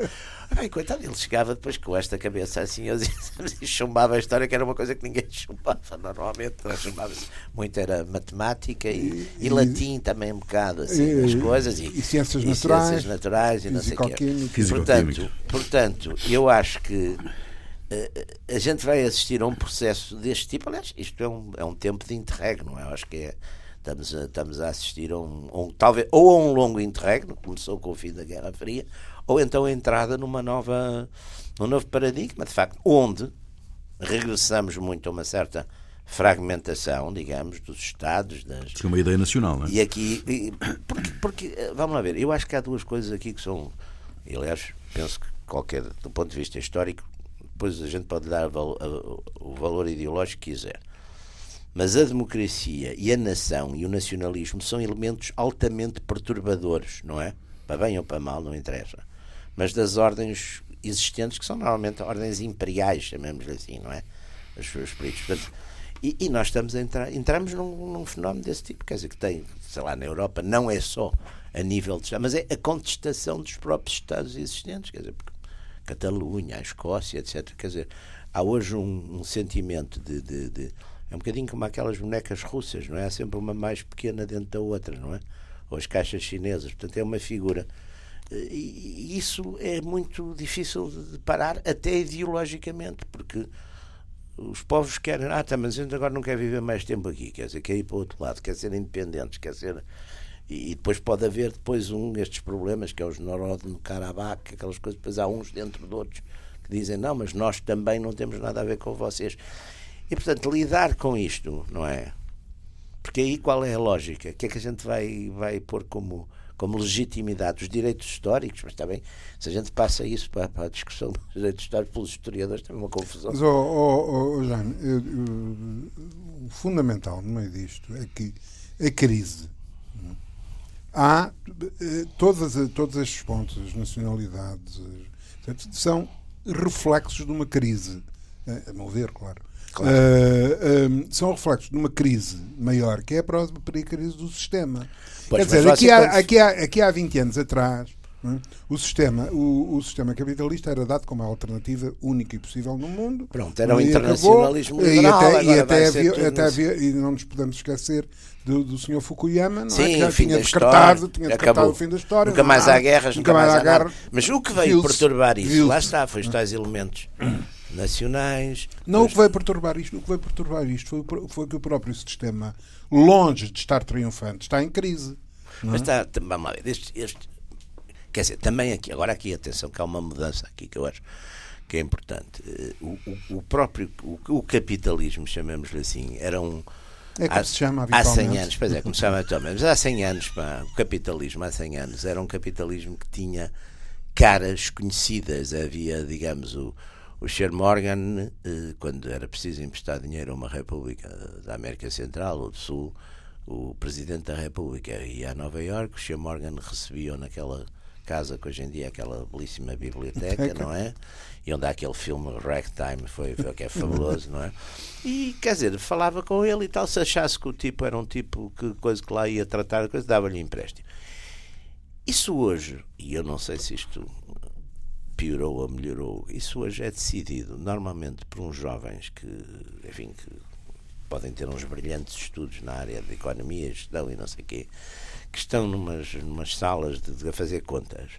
Ai, coitado, ele chegava depois com esta cabeça assim, e chumbava a história, que era uma coisa que ninguém chumbava normalmente. Chumbava muito era matemática e, e, e, latim também um bocado, assim, e, as coisas. E, e ciências naturais. Ciências naturais e não sei o quê. Portanto, portanto, eu acho que uh, a gente vai assistir a um processo deste tipo. Aliás, isto é um, é um tempo de interregno, não é? Eu acho que é estamos a, estamos a assistir a um, a um, talvez ou a um longo interregno, começou com o fim da Guerra Fria, ou então a entrada numa nova, num novo paradigma, de facto, onde regressamos muito a uma certa fragmentação, digamos, dos Estados. Das... É uma ideia nacional, não é? E aqui, porque, porque, vamos lá ver, eu acho que há duas coisas aqui que são, e, aliás, penso que qualquer, do ponto de vista histórico, depois a gente pode dar o valor ideológico que quiser. Mas a democracia e a nação e o nacionalismo são elementos altamente perturbadores, não é? Para bem ou para mal, não interessa mas das ordens existentes, que são normalmente ordens imperiais, chamemos-lhe assim, não é? Os, os políticos. E, e, nós estamos entrar, entramos num, num, fenómeno desse tipo, quer dizer, que tem, sei lá, na Europa, não é só a nível de Estado, mas é a contestação dos próprios Estados existentes, quer dizer, Catalunha, a Escócia, etc. Quer dizer, há hoje um, um sentimento de, de, de, É um bocadinho como aquelas bonecas russas, não é? Há sempre uma mais pequena dentro da outra, não é? Ou as caixas chinesas. Portanto, é uma figura e isso é muito difícil de parar, até ideologicamente, porque os povos querem, ah, tá, mas a gente agora não quer viver mais tempo aqui, quer dizer, quer ir para o outro lado, quer ser independentes, quer ser. E depois pode haver depois um destes problemas, que é os Norodno Karabakh, aquelas coisas, depois há uns dentro de outros que dizem, não, mas nós também não temos nada a ver com vocês. E portanto, lidar com isto, não é? Porque aí qual é a lógica? O que é que a gente vai, vai pôr como como legitimidade dos direitos históricos, mas também, se a gente passa isso para, para a discussão dos direitos históricos pelos historiadores, tem uma confusão. Mas, oh, oh, oh, Jaime, eu, eu, o fundamental no meio disto é que a crise. Há eh, todas, todos estes pontos, as nacionalidades, são reflexos de uma crise, eh, a meu ver, claro. Claro. Uh, são reflexos de uma crise maior, que é a própria crise do sistema. Pois, Quer dizer, aqui há, aqui, há, aqui há 20 anos atrás, é? o, sistema, o, o, sistema capitalista era dado como a alternativa única e possível no mundo. Pronto, era o internacionalismo acabou, liberal. E até, e até havia, até havia, e não nos podemos esquecer do, do Sr. Fukuyama, não é? Sim, é? que já tinha decretado, tinha decretado o fim da história. Nunca mais há guerras, nunca, mais há guerra. Mas o que veio perturbar isso, lá está, foi os tais elementos nacionais. Não, o que veio perturbar isto, o que veio perturbar isto foi, foi que o próprio sistema, longe de estar triunfante, está em crise. Mas é? está, vamos lá ver, este, este, quer dizer, também aqui, agora aqui, atenção, que há uma mudança aqui que eu acho que é importante. Eh, o, o, o próprio, o, o capitalismo, chamemos-lhe assim, era um, É como há, se chama há 100 anos, pois é, como se chama atualmente, mas há 100 anos, pá, o capitalismo há 100 anos era um capitalismo que tinha caras conhecidas. Havia, digamos, o, o Sher Morgan, eh, quando era preciso emprestar dinheiro a uma república da América Central ou do Sul, o presidente da república ia a Nova York, o Sher Morgan recebia naquela casa que hoje em dia é aquela belíssima biblioteca, não é? E onde há aquele filme Ragtime, foi, foi que é fabuloso, não é? E quer dizer, falava com ele e tal, se achasse que o tipo era um tipo que coisa que lá ia tratar, coisa, dava-lhe empréstimo. Isso hoje, e eu não sei se isto piorou ou melhorou, isso hoje é decidido normalmente por uns jovens que, enfim, que podem ter uns brilhantes estudos na área de economia, gestão e não sei o quê, que estão numas, numas salas de, de fazer contas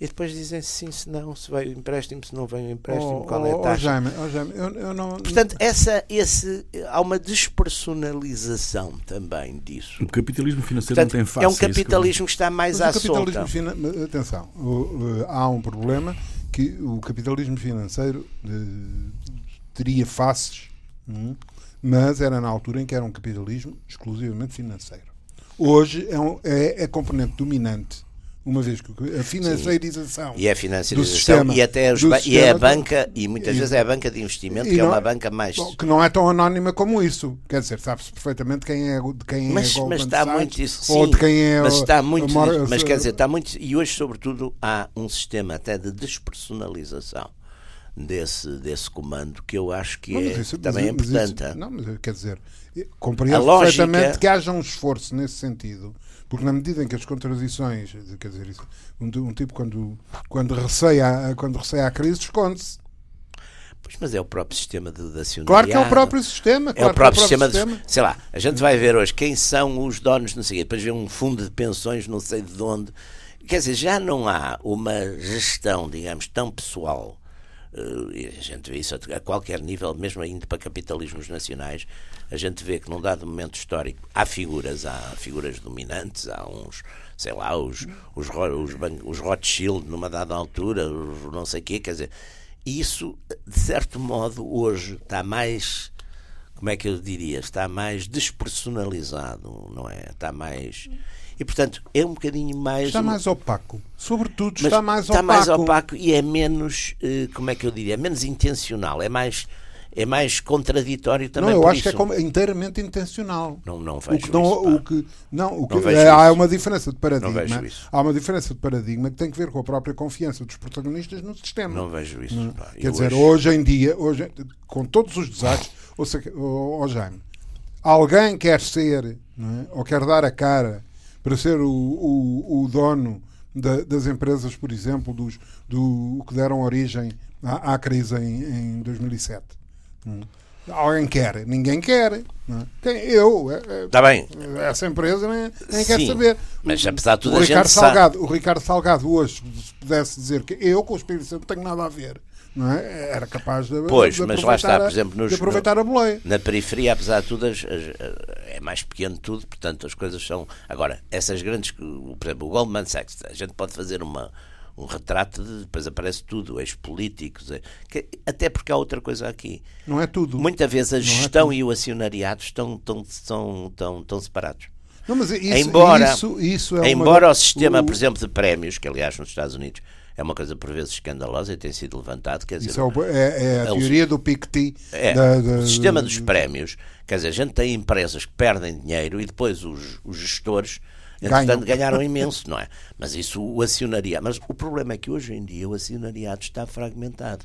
e depois dizem sim, se não, se veio o empréstimo, se não veio o empréstimo, oh, qual é a oh, taxa. Oh, Jaime, oh, Jaime, eu, eu não... Portanto, essa, esse, há uma despersonalização também disso. O capitalismo financeiro Portanto, não tem face. É um capitalismo que está mais Mas à o capitalismo solta. fina- Atenção, o- o- há um problema que o capitalismo financeiro eh, teria faces, hum, mas era na altura em que era um capitalismo exclusivamente financeiro. Hoje é, um, é a componente dominante, uma vez que a financiarização E é a do financiarização sistema, e até os do e é a banca, e muitas e- vezes é a banca de investimento, que é não- uma banca mais. Bom, que não é tão anónima como isso. Quer dizer, sabe-se perfeitamente quem é, de quem Mas, é mas está Sachs, muito isso, ou sim, de quem é mas o- está muito, a mas quer dizer, está muito, e hoje sobretudo há um sistema até de despersonalização desse, desse comando que eu acho que Não, é, isso- também é isso- importante. hã? não, mas quer dizer, compreendo lógica- perfeitamente que haja um esforço nesse sentido, porque na medida em que as contradições, quer dizer, um, um tipo quando, quando, receia, quando receia a crise esconde-se. Pois, mas é o próprio sistema de, de. Claro que é o próprio sistema. É claro o próprio é sistema, de, sei lá, a gente vai ver hoje quem são os donos, não sei o quê, depois vê um fundo de pensões, não sei de onde. Quer dizer, já não há uma gestão, digamos, tão pessoal. Eh, e a gente vê isso a qualquer nível, mesmo indo para capitalismos nacionais, a gente vê que num dado momento histórico há figuras, há figuras dominantes, há uns, sei lá, os, os, os, os Rothschild numa dada altura, os não sei o quê, quer dizer, isso, de certo modo, hoje está mais como é que eu diria, está mais despersonalizado, não é? Está mais. E portanto é um bocadinho mais. Está mais opaco. Sobretudo mas está mais está opaco. mais opaco e é menos, eh, como é que eu diria, é menos intencional, é mais, é mais contraditório Não, também. eu por acho que é isso. inteiramente intencional. Não, não O vejo que não, isso, o que, não, o que, Não é, há isso. uma diferença de paradigma. vejo isso. Há uma diferença de paradigma que tem que ver com a própria confiança dos protagonistas no sistema. Não vejo isso. pá. Quer Eu dizer, hoje- hoje em dia, hoje, com todos os desastres, ou ó- ó Jaime, alguém quer ser, não é? ou quer dar a cara para ser o, o, o dono da- das empresas, por exemplo, dos, do que deram origem à, à crise em, em 2007. Hum. Alguém quer, ninguém quer. não é? Quem? Eu, é- é- Está bem. essa empresa nem, nem quer Sim, saber. mas apesar de tudo o a Ricardo gente sabe- Salgado, o Ricardo Salgado hoje, se pudesse dizer que eu com o Espírito Santo não tenho nada a ver, é? Era capaz de, Pois, de mas lá está, por exemplo, nos- de aproveitar a boleia. Na periferia, apesar de tudo, as- as- é mais pequeno tudo, portanto as coisas são. Agora, essas grandes. Por exemplo, o Goldman Sachs, a gente pode fazer uma, um retrato, de, depois aparece tudo, ex-políticos, é- que- até porque há outra coisa aqui. Não é tudo. Muitas vezes a é gestão tudo. e o acionariado estão, estão, estão, estão, separados. Não, mas isso, embora isso, isso é uma- embora o sistema, o- por exemplo, de prémios, que aliás nos Estados Unidos é uma coisa por vezes escandalosa e tem sido levantado, quer dizer, Isso é, é- é a É o- teoria do Piketty. É, da- da- o sistema dos prémios, quer dizer, a gente tem empresas que perdem dinheiro e depois os, os gestores, entretanto, ganharam imenso, não é? Mas isso o acionariado. Mas o problema é que hoje em dia o acionariado está fragmentado.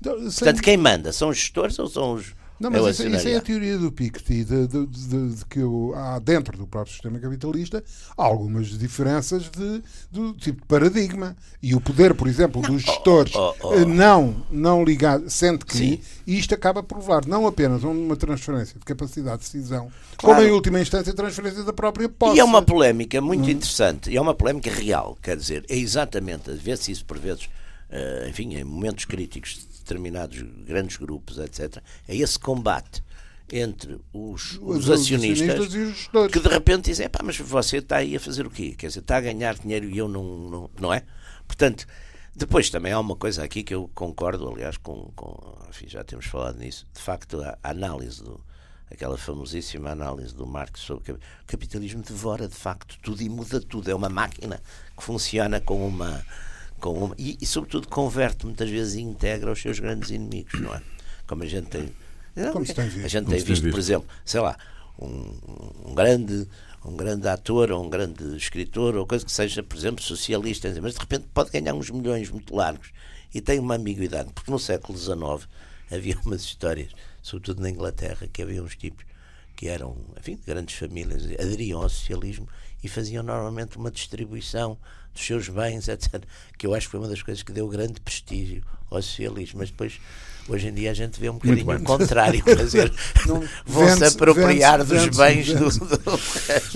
Então, Portanto, quem manda? São os gestores ou são os. Não, é mas isso, isso é a teoria do Piketty, de, de, de- de que o- há dentro do próprio sistema capitalista algumas diferenças de, do tipo de paradigma. E o poder, por exemplo, dos gestores oh, oh. eh, não, não ligado, sente que Sim. isto acaba por levar não apenas a uma transferência de capacidade de decisão, Claro. como em última instância a transferência da própria posse. E é uma polémica muito Hum. interessante, e é uma polémica real, quer dizer, é exatamente, às vezes isso por vezes, eh, enfim, em momentos críticos determinados grandes grupos, etc., é esse combate entre os, os, acionistas, e os que de repente dizem, pá, mas você está aí a fazer o quê? Quer dizer, está a ganhar dinheiro e eu não, não, não é? Portanto, depois também há uma coisa aqui que eu concordo, aliás, com, com enfim, já temos falado nisso, de facto a, a análise do aquela famosíssima análise do Marx sobre o capitalismo devora de facto tudo e muda tudo. É uma máquina que funciona com uma. Com uma e, e, sobretudo, converte muitas vezes e integra os seus grandes inimigos, não é? Como a gente tem. Como se tem a gente tem visto, por exemplo, sei lá, um, um grande um grande ator ou um grande escritor ou coisa que seja, por exemplo, socialista, mas de repente pode ganhar uns milhões muito largos e tem uma ambiguidade, porque no século XIX havia umas histórias, sobretudo na Inglaterra, que havia uns tipos que eram, enfim, de grandes famílias, aderiam ao socialismo e faziam normalmente uma distribuição dos seus bens, etc. Que eu acho que foi uma das coisas que deu grande prestígio ao socialismo, mas depois Hoje em dia a gente vê um bocadinho o contrário, quer dizer, vão-se apropriar dos bens do, do,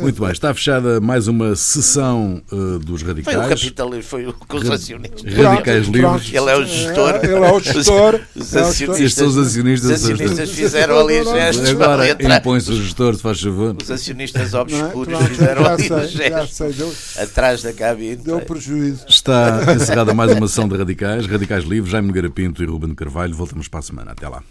Muito bem, está fechada mais uma sessão uh, dos radicais. Foi o capitalismo, foi o que os acionistas. Radicais livres. Ele é o gestor. É, ele é o gestor. Os, acionistas, são os acionistas. Os acionistas fizeram ali gestos. Agora impõe-se o gestor, se faz favor. Os acionistas obscuros é? fizeram ali gestos. Atrás da cabine. Deu prejuízo. Está encerrada mais uma sessão de radicais. Radicais livres, Jaime Garapinto e Ruben Carvalho. Voltamos para a semana. Até lá.